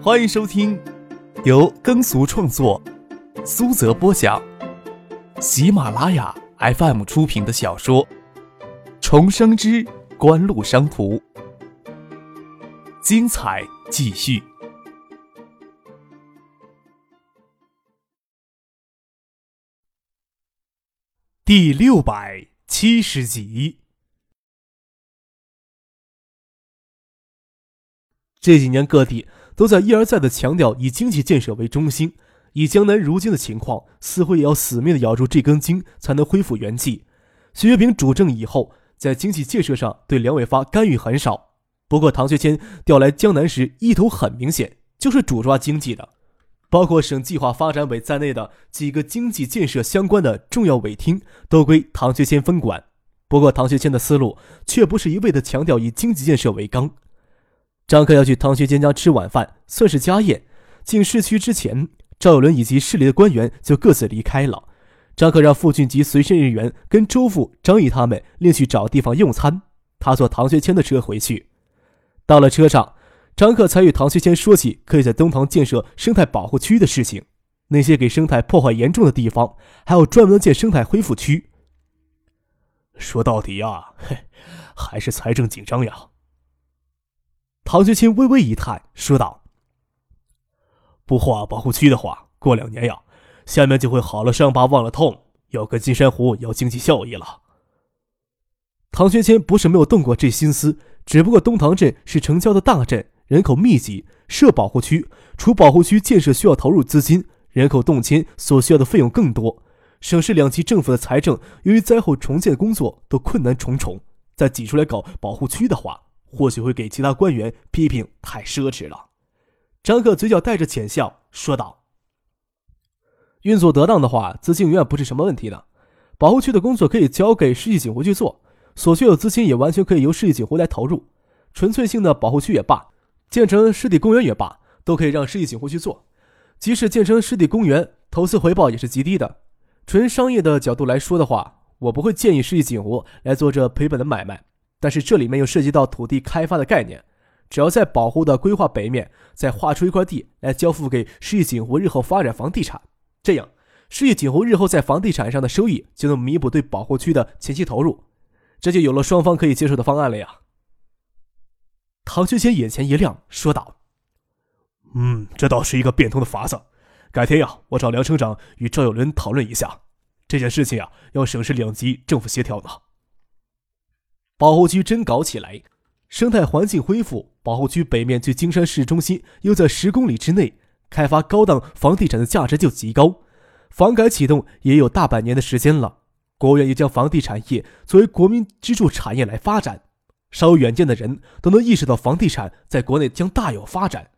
欢迎收听由耕俗创作、苏泽播讲、喜马拉雅 FM 出品的小说《重生之官路商途》，精彩继续，第六百七十集。这几年各地都在一而再的强调以经济建设为中心，以江南如今的情况，似乎也要死命的咬住这根筋，才能恢复元气。徐月平主政以后，在经济建设上对梁伟发干预很少。不过唐学谦调来江南时，意图很明显，就是主抓经济的，包括省计划发展委在内的几个经济建设相关的重要委厅都归唐学谦分管。不过唐学谦的思路却不是一味的强调以经济建设为纲。张克要去唐学谦家吃晚饭，算是家宴。进市区之前，赵有伦以及市里的官员就各自离开了。张克让傅俊吉随身人员跟周父、张毅他们另去找地方用餐。他坐唐学谦的车回去。到了车上，张克才与唐学谦说起可以在东塘建设生态保护区的事情。那些给生态破坏严重的地方，还有专门建生态恢复区。说到底呀，嘿，还是财政紧张呀。唐学谦微微一叹，说道：“不划保护区的话，过两年呀，下面就会好了伤疤忘了痛，要跟金山湖要经济效益了。”唐学谦不是没有动过这心思，只不过东塘镇是城郊的大镇，人口密集，设保护区，除保护区建设需要投入资金，人口动迁所需要的费用更多。省市两级政府的财政，由于灾后重建工作都困难重重，再挤出来搞保护区的话。或许会给其他官员批评太奢侈了。张克嘴角带着浅笑说道：“运作得当的话，资金永远不是什么问题的。保护区的工作可以交给世纪警湖去做，所需的资金也完全可以由世纪警湖来投入。纯粹性的保护区也罢，建成湿地公园也罢，都可以让世纪警湖去做。即使建成湿地公园，投资回报也是极低的。纯商业的角度来说的话，我不会建议世纪警湖来做这赔本的买卖。”但是这里面又涉及到土地开发的概念，只要在保护的规划北面再划出一块地来交付给市域锦湖日后发展房地产，这样市域锦湖日后在房地产上的收益就能弥补对保护区的前期投入，这就有了双方可以接受的方案了呀。唐学谦眼前一亮，说道：“嗯，这倒是一个变通的法子。改天呀，我找梁省长与赵有伦讨论一下这件事情呀，要省市两级政府协调呢。”保护区真搞起来，生态环境恢复。保护区北面距金山市中心又在十公里之内，开发高档房地产的价值就极高。房改启动也有大半年的时间了，国务院也将房地产业作为国民支柱产业来发展。稍有远见的人都能意识到，房地产在国内将大有发展。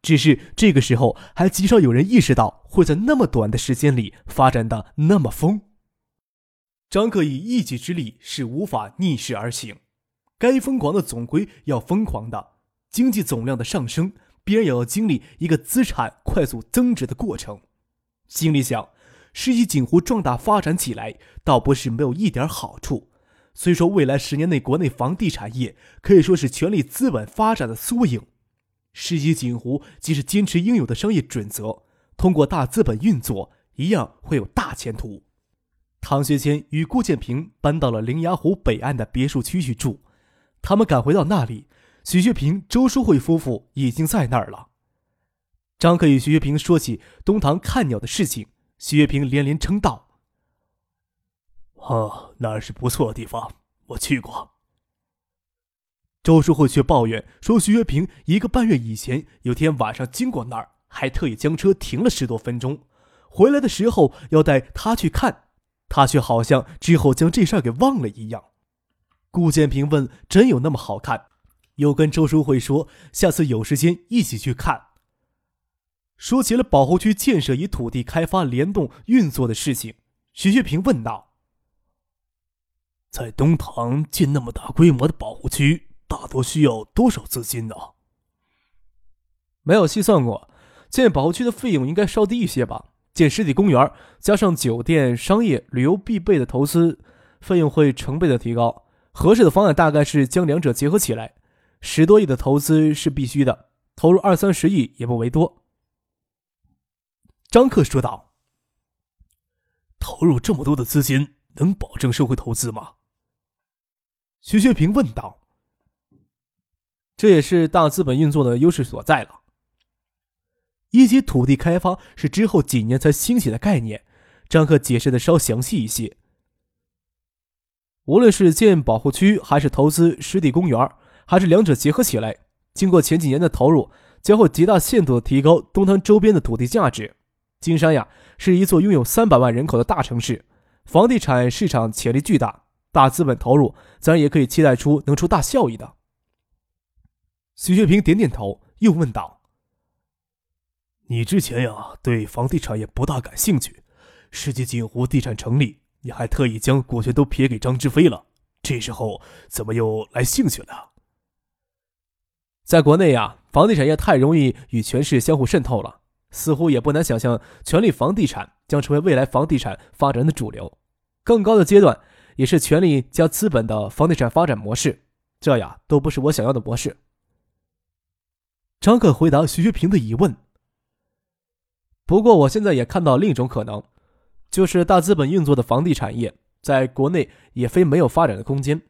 只是这个时候，还极少有人意识到会在那么短的时间里发展的那么疯。张克以一己之力是无法逆势而行，该疯狂的总归要疯狂的。经济总量的上升，必然也要经历一个资产快速增值的过程。心里想，世纪锦湖壮大发展起来，倒不是没有一点好处。虽说未来十年内国内房地产业可以说是权力资本发展的缩影，世纪锦湖即使坚持应有的商业准则，通过大资本运作，一样会有大前途。唐学谦与顾建平搬到了灵崖湖北岸的别墅区去住。他们赶回到那里，许学平、周淑慧夫妇已经在那儿了。张克与徐学平说起东塘看鸟的事情，徐学平连连称道：“哦，那是不错的地方，我去过。”周淑慧却抱怨说：“徐学平一个半月以前有天晚上经过那儿，还特意将车停了十多分钟，回来的时候要带他去看。”他却好像之后将这事儿给忘了一样。顾建平问：“真有那么好看？”又跟周淑慧说：“下次有时间一起去看。”说起了保护区建设与土地开发联动运作的事情，徐学平问道：“在东塘建那么大规模的保护区，大多需要多少资金呢？”没有细算过，建保护区的费用应该稍低一些吧。建湿地公园，加上酒店、商业、旅游必备的投资，费用会成倍的提高。合适的方案大概是将两者结合起来，十多亿的投资是必须的。投入二三十亿也不为多。”张克说道：“投入这么多的资金，能保证收回投资吗？”徐学平问道。这也是大资本运作的优势所在了。一级土地开发是之后几年才兴起的概念，张克解释的稍详细一些。无论是建保护区，还是投资湿地公园，还是两者结合起来，经过前几年的投入，将会极大限度的提高东滩周边的土地价值。金山呀，是一座拥有三百万人口的大城市，房地产市场潜力巨大，大资本投入，自然也可以期待出能出大效益的。许学平点点头，又问道。你之前呀，对房地产也不大感兴趣。世纪锦湖地产成立，你还特意将股权都撇给张志飞了。这时候怎么又来兴趣了？在国内呀，房地产业太容易与权势相互渗透了，似乎也不难想象，权力房地产将成为未来房地产发展的主流。更高的阶段，也是权力加资本的房地产发展模式。这呀，都不是我想要的模式。张克回答徐学平的疑问。不过，我现在也看到另一种可能，就是大资本运作的房地产业在国内也非没有发展的空间。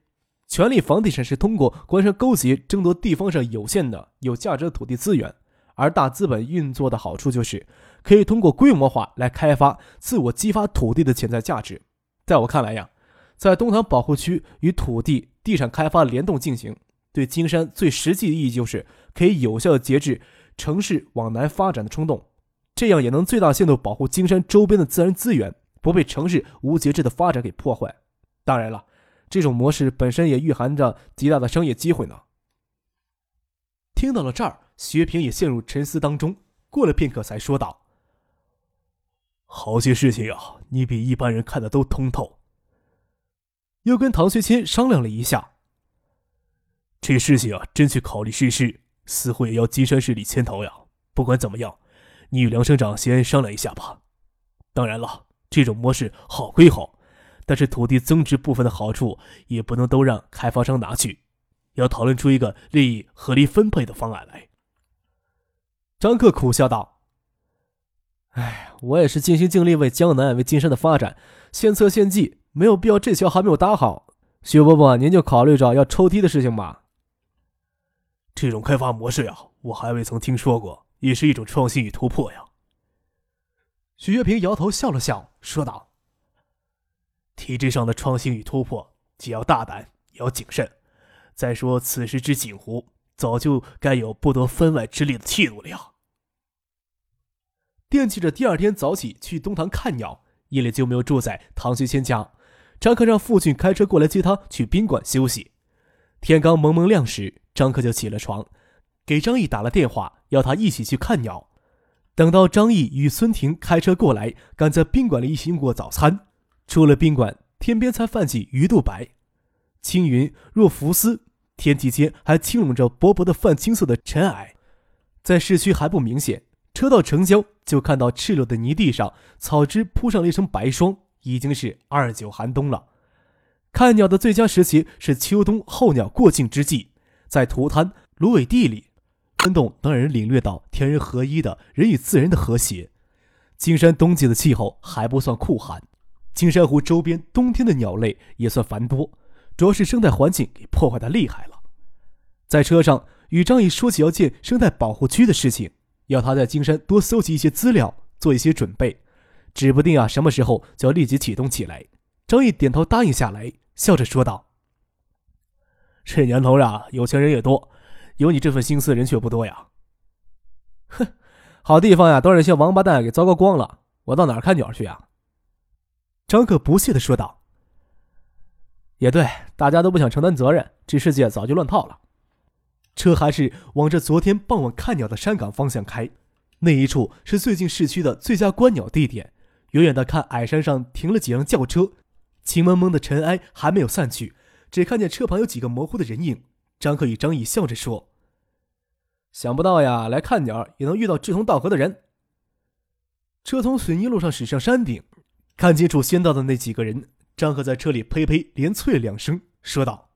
权力房地产是通过官商勾结争夺地方上有限的有价值的土地资源，而大资本运作的好处就是可以通过规模化来开发、自我激发土地的潜在价值。在我看来呀，在东塘保护区与土地地产开发联动进行，对金山最实际的意义就是可以有效的节制城市往南发展的冲动。这样也能最大限度保护金山周边的自然资源不被城市无节制的发展给破坏。当然了，这种模式本身也蕴含着极大的商业机会呢。听到了这儿，薛平也陷入沉思当中。过了片刻，才说道：“好些事情啊，你比一般人看的都通透。”又跟唐学谦商量了一下，这事情啊，真去考虑试试，似乎也要金山市里牵头呀。不管怎么样。你与梁省长先商量一下吧。当然了，这种模式好归好，但是土地增值部分的好处也不能都让开发商拿去，要讨论出一个利益合理分配的方案来。张克苦笑道：“哎，我也是尽心尽力为江南、为金山的发展献策献计，没有必要这桥还没有搭好。徐伯伯，您就考虑着要抽梯的事情吧。这种开发模式呀，我还未曾听说过。”也是一种创新与突破呀。许月平摇头笑了笑，说道：“体制上的创新与突破，既要大胆，也要谨慎。再说，此时之锦湖，早就该有不得分外之力的气度了呀。”惦记着第二天早起去东塘看鸟，夜里就没有住在唐学谦家。张克让父亲开车过来接他去宾馆休息。天刚蒙蒙亮时，张克就起了床。给张毅打了电话，要他一起去看鸟。等到张毅与孙婷开车过来，赶在宾馆里一起用过早餐。出了宾馆，天边才泛起鱼肚白，青云若浮丝，天际间还轻笼着薄薄的泛青色的尘埃。在市区还不明显，车到城郊就看到赤裸的泥地上，草枝铺上了一层白霜，已经是二九寒冬了。看鸟的最佳时节是秋冬候鸟过境之际，在涂滩、芦苇地里。温动能让人领略到天人合一的人与自然的和谐。金山冬季的气候还不算酷寒，金山湖周边冬天的鸟类也算繁多，主要是生态环境给破坏的厉害了。在车上与张毅说起要建生态保护区的事情，要他在金山多搜集一些资料，做一些准备，指不定啊什么时候就要立即启动起来。张毅点头答应下来，笑着说道：“这年头啊，有钱人也多。”有你这份心思的人却不多呀。哼，好地方呀，都让那些王八蛋给糟糕光了。我到哪儿看鸟去呀？张可不屑的说道。也对，大家都不想承担责任，这世界早就乱套了。车还是往着昨天傍晚看鸟的山岗方向开，那一处是最近市区的最佳观鸟地点。远远的看，矮山上停了几辆轿车，青蒙蒙的尘埃还没有散去，只看见车旁有几个模糊的人影。张克与张毅笑着说：“想不到呀，来看鸟也能遇到志同道合的人。”车从水泥路上驶上山顶，看清楚先到的那几个人。张克在车里呸呸连啐了两声，说道：“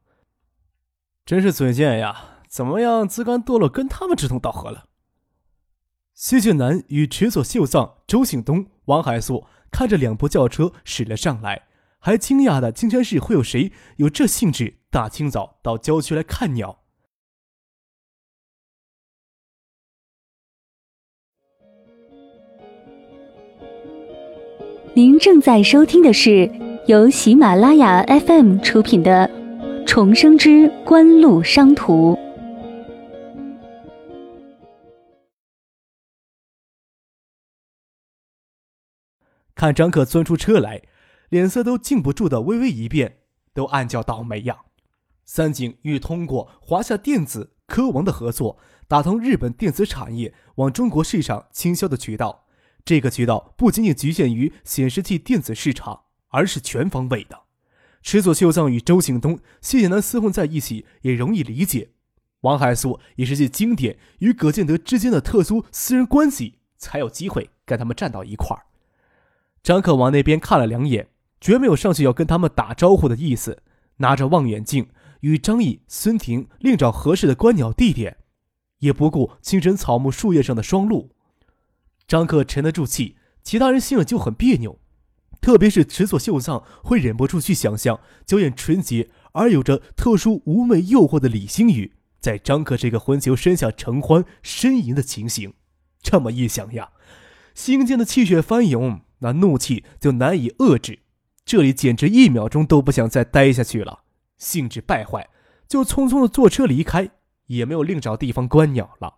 真是嘴贱呀！怎么样自甘堕落，跟他们志同道合了？谢俊南与池佐秀藏、周醒东、王海素看着两部轿车驶了上来，还惊讶的金山市会有谁有这兴致，大清早到郊区来看鸟。您正在收听的是由喜马拉雅 FM 出品的《重生之官路商途》。看张克钻出车来，脸色都禁不住的微微一变，都暗叫倒霉呀！三井欲通过华夏电子、科王的合作，打通日本电子产业往中国市场倾销的渠道。这个渠道不仅仅局限于显示器电子市场，而是全方位的。池佐秀藏与周景东、谢谢南厮混在一起也容易理解。王海素也是借经典与葛建德之间的特殊私人关系，才有机会跟他们站到一块儿。张克往那边看了两眼，绝没有上去要跟他们打招呼的意思，拿着望远镜与张毅、孙婷另找合适的观鸟地点，也不顾清晨草木树叶上的霜露。张克沉得住气，其他人心里就很别扭，特别是池佐秀藏会忍不住去想象娇艳纯洁而有着特殊妩媚诱惑的李星宇在张克这个混球身下承欢呻吟的情形。这么一想呀，心间的气血翻涌，那怒气就难以遏制。这里简直一秒钟都不想再待下去了，兴致败坏，就匆匆的坐车离开，也没有另找地方观鸟了。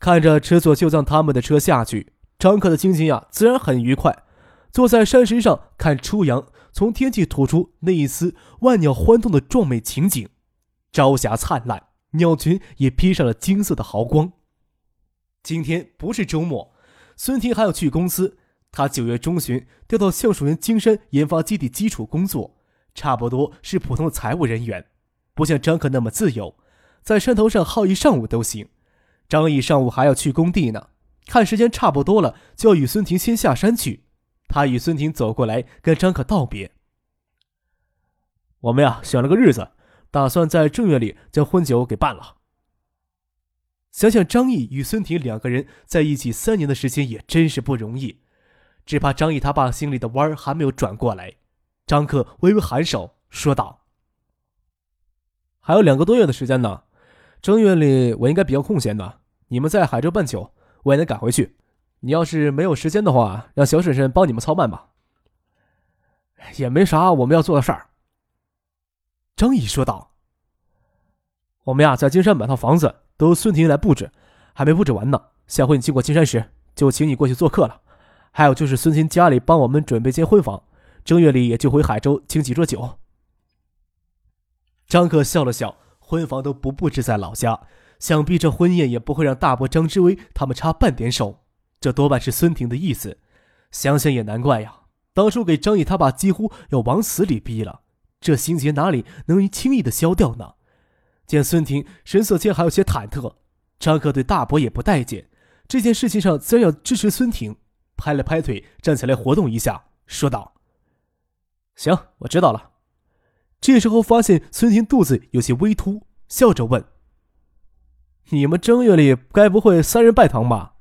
看着池佐秀藏他们的车下去，张克的心情呀自然很愉快。坐在山石上看初阳从天际吐出那一丝万鸟欢动的壮美情景，朝霞灿烂，鸟群也披上了金色的毫光。今天不是周末，孙婷还要去公司。他九月中旬调到橡树园金山研发基地基础工作，差不多是普通的财务人员，不像张克那么自由，在山头上耗一上午都行。张毅上午还要去工地呢，看时间差不多了，就要与孙婷先下山去。他与孙婷走过来，跟张可道别。我们呀，选了个日子，打算在正月里将婚酒给办了。想想张毅与孙婷两个人在一起三年的时间，也真是不容易。只怕张毅他爸心里的弯儿还没有转过来。张克微微颔首，说道：“还有两个多月的时间呢。”正月里我应该比较空闲的，你们在海州办酒，我也能赶回去。你要是没有时间的话，让小婶婶帮你们操办吧。也没啥我们要做的事儿。张毅说道：“我们呀，在金山买套房子，都孙婷来布置，还没布置完呢。下回你经过金山时，就请你过去做客了。还有就是孙婷家里帮我们准备间婚房，正月里也就回海州请几桌酒。”张克笑了笑。婚房都不布置在老家，想必这婚宴也不会让大伯张之威他们插半点手。这多半是孙婷的意思。想想也难怪呀，当初给张毅他爸几乎要往死里逼了，这心结哪里能轻易的消掉呢？见孙婷神色间还有些忐忑，张克对大伯也不待见，这件事情上自然要支持孙婷。拍了拍腿，站起来活动一下，说道：“行，我知道了。”这时候发现孙婷肚子有些微凸，笑着问：“你们正月里该不会三人拜堂吧？”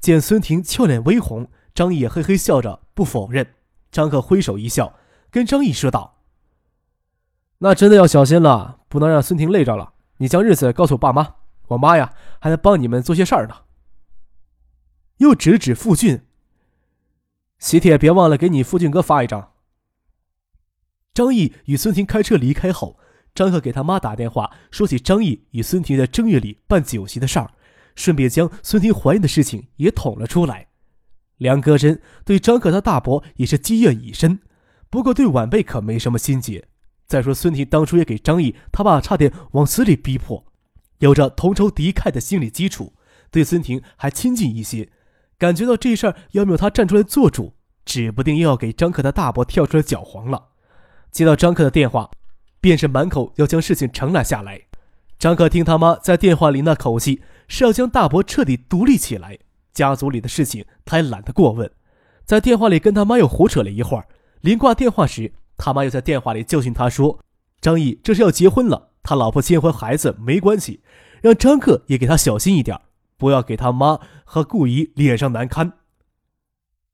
见孙婷俏脸微红，张毅也嘿嘿笑着不否认。张克挥手一笑，跟张毅说道：“那真的要小心了，不能让孙婷累着了。你将日子告诉我爸妈，我妈呀还能帮你们做些事儿呢。”又指指傅俊：“喜帖别忘了给你傅俊哥发一张。”张毅与孙婷开车离开后，张克给他妈打电话，说起张毅与孙婷在正月里办酒席的事儿，顺便将孙婷怀孕的事情也捅了出来。梁戈真对张克他大伯也是积怨已深，不过对晚辈可没什么心结。再说孙婷当初也给张毅他爸差点往死里逼迫，有着同仇敌忾的心理基础，对孙婷还亲近一些。感觉到这事儿要没有他站出来做主，指不定又要给张克的大伯跳出来搅黄了。接到张克的电话，便是满口要将事情承揽下来。张克听他妈在电话里那口气，是要将大伯彻底独立起来。家族里的事情他也懒得过问，在电话里跟他妈又胡扯了一会儿。临挂电话时，他妈又在电话里教训他说：“张毅这是要结婚了，他老婆结婚孩子没关系，让张克也给他小心一点，不要给他妈和顾姨脸上难堪。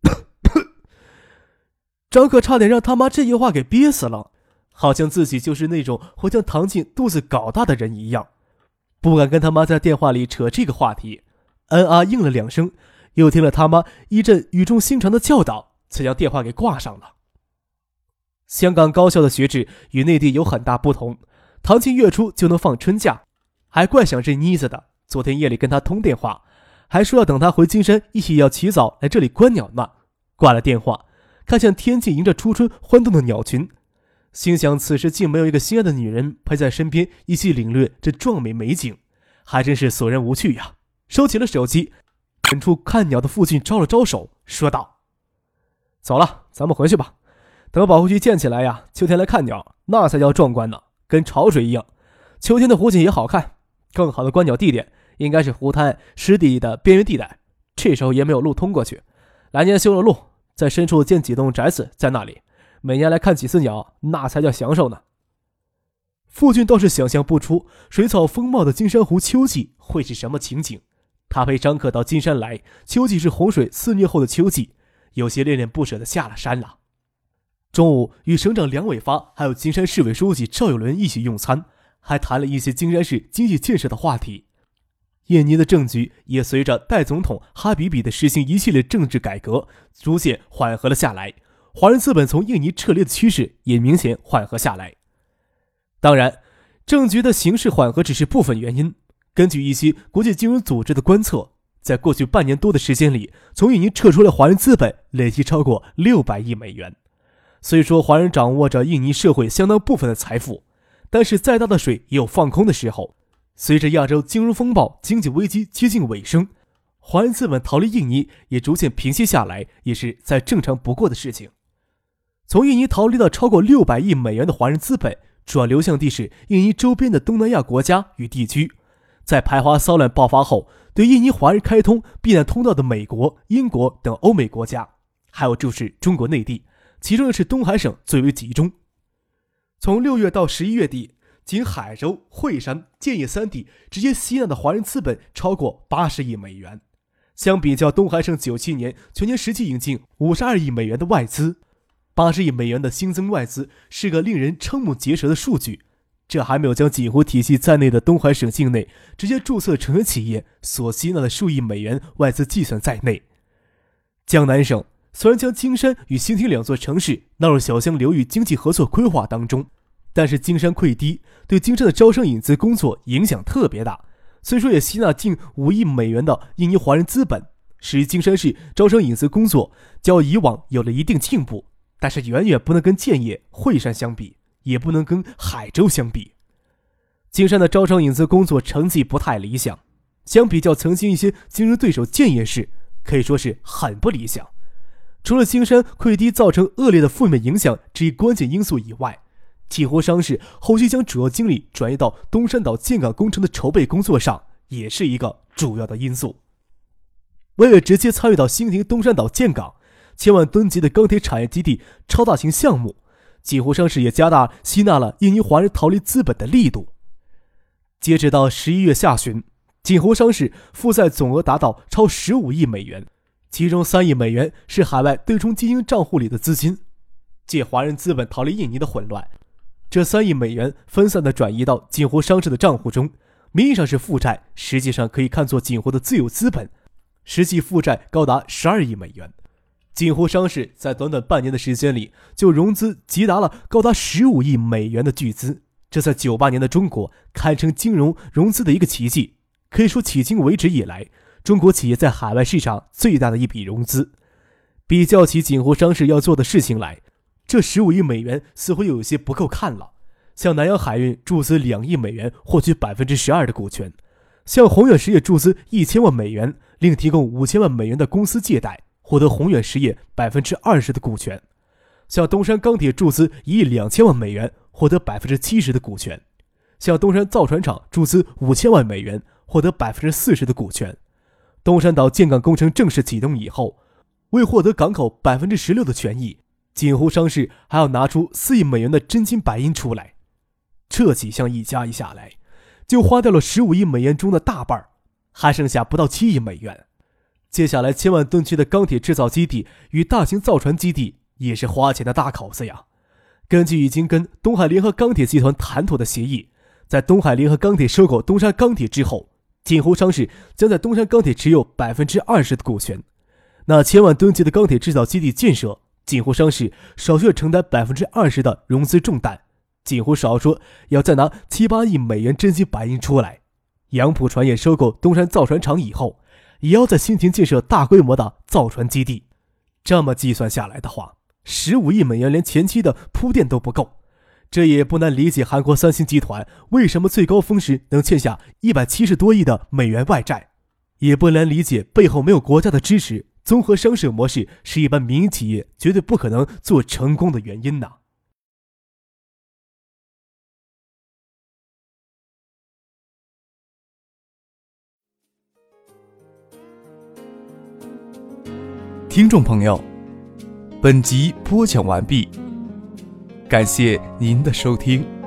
张可差点让他妈这句话给憋死了，好像自己就是那种会将唐静肚子搞大的人一样，不敢跟他妈在电话里扯这个话题。恩啊应了两声，又听了他妈一阵语重心长的教导，才将电话给挂上了。香港高校的学制与内地有很大不同，唐静月初就能放春假，还怪想这妮子的。昨天夜里跟他通电话，还说要等他回金山一起要起早来这里观鸟呢。挂了电话。看向天际迎着初春欢动的鸟群，心想此时竟没有一个心爱的女人陪在身边一起领略这壮美美景，还真是索然无趣呀！收起了手机，远处看鸟的父亲招了招手，说道：“走了，咱们回去吧。等保护区建起来呀，秋天来看鸟，那才叫壮观呢，跟潮水一样。秋天的湖景也好看。更好的观鸟地点应该是湖滩湿地的边缘地带，这时候也没有路通过去。来年修了路。”在深处建几栋宅子，在那里每年来看几次鸟，那才叫享受呢。傅俊倒是想象不出水草丰茂的金山湖秋季会是什么情景。他陪张可到金山来，秋季是洪水肆虐后的秋季，有些恋恋不舍的下了山了。中午与省长梁伟发还有金山市委书记赵有伦一起用餐，还谈了一些金山市经济建设的话题。印尼的政局也随着代总统哈比比的实行一系列政治改革，逐渐缓和了下来。华人资本从印尼撤离的趋势也明显缓和下来。当然，政局的形势缓和只是部分原因。根据一些国际金融组织的观测，在过去半年多的时间里，从印尼撤出的华人资本累计超过六百亿美元。虽说华人掌握着印尼社会相当部分的财富，但是再大的水也有放空的时候。随着亚洲金融风暴、经济危机接近尾声，华人资本逃离印尼也逐渐平息下来，也是再正常不过的事情。从印尼逃离到超过六百亿美元的华人资本，主要流向地是印尼周边的东南亚国家与地区。在排华骚乱爆发后，对印尼华人开通避难通道的美国、英国等欧美国家，还有就是中国内地，其中又是东海省最为集中。从六月到十一月底。仅海州、惠山、建业三地直接吸纳的华人资本超过八十亿美元，相比较东海省九七年全年实际引进五十二亿美元的外资，八十亿美元的新增外资是个令人瞠目结舌的数据。这还没有将锦湖体系在内的东海省境内直接注册成员企业所吸纳的数亿美元外资计算在内。江南省虽然将金山与新亭两座城市纳入小江流域经济合作规划当中。但是金山溃堤对金山的招商引资工作影响特别大，虽说也吸纳近五亿美元的印尼华人资本，使金山市招商引资工作较以往有了一定进步，但是远远不能跟建业、惠山相比，也不能跟海州相比。金山的招商引资工作成绩不太理想，相比较曾经一些竞争对手建业市，可以说是很不理想。除了金山溃堤造成恶劣的负面影响这一关键因素以外，锦湖商事后续将主要精力转移到东山岛建港工程的筹备工作上，也是一个主要的因素。为了直接参与到新亭东山岛建港千万吨级的钢铁产业基地超大型项目，锦湖商事也加大吸纳了印尼华人逃离资本的力度。截止到十一月下旬，锦湖商事负债总额达到超十五亿美元，其中三亿美元是海外对冲基金账户里的资金。借华人资本逃离印尼的混乱。这三亿美元分散的转移到锦湖商事的账户中，名义上是负债，实际上可以看作锦湖的自有资本，实际负债高达十二亿美元。锦湖商事在短短半年的时间里就融资集达了高达十五亿美元的巨资，这在九八年的中国堪称金融融资的一个奇迹，可以说迄今为止以来中国企业在海外市场最大的一笔融资。比较起锦湖商事要做的事情来。这十五亿美元似乎又有些不够看了。向南洋海运注资两亿美元，获取百分之十二的股权；向宏远实业注资一千万美元，另提供五千万美元的公司借贷，获得宏远实业百分之二十的股权；向东山钢铁注资一亿两千万美元，获得百分之七十的股权；向东山造船厂注资五千万美元，获得百分之四十的股权。东山岛建港工程正式启动以后，为获得港口百分之十六的权益。锦湖商事还要拿出四亿美元的真金白银出来，这几项一加一下来，就花掉了十五亿美元中的大半还剩下不到七亿美元。接下来，千万吨级的钢铁制造基地与大型造船基地也是花钱的大口子呀。根据已经跟东海联合钢铁集团谈妥的协议，在东海联合钢铁收购东山钢铁之后，锦湖商事将在东山钢铁持有百分之二十的股权。那千万吨级的钢铁制造基地建设，锦湖商事少需要承担百分之二十的融资重担。锦湖少说要再拿七八亿美元真金白银出来。杨浦船业收购东山造船厂以后。也要在新田建设大规模的造船基地，这么计算下来的话，十五亿美元连前期的铺垫都不够。这也不难理解韩国三星集团为什么最高峰时能欠下一百七十多亿的美元外债，也不难理解背后没有国家的支持，综合商社模式是一般民营企业绝对不可能做成功的原因呢。听众朋友，本集播讲完毕，感谢您的收听。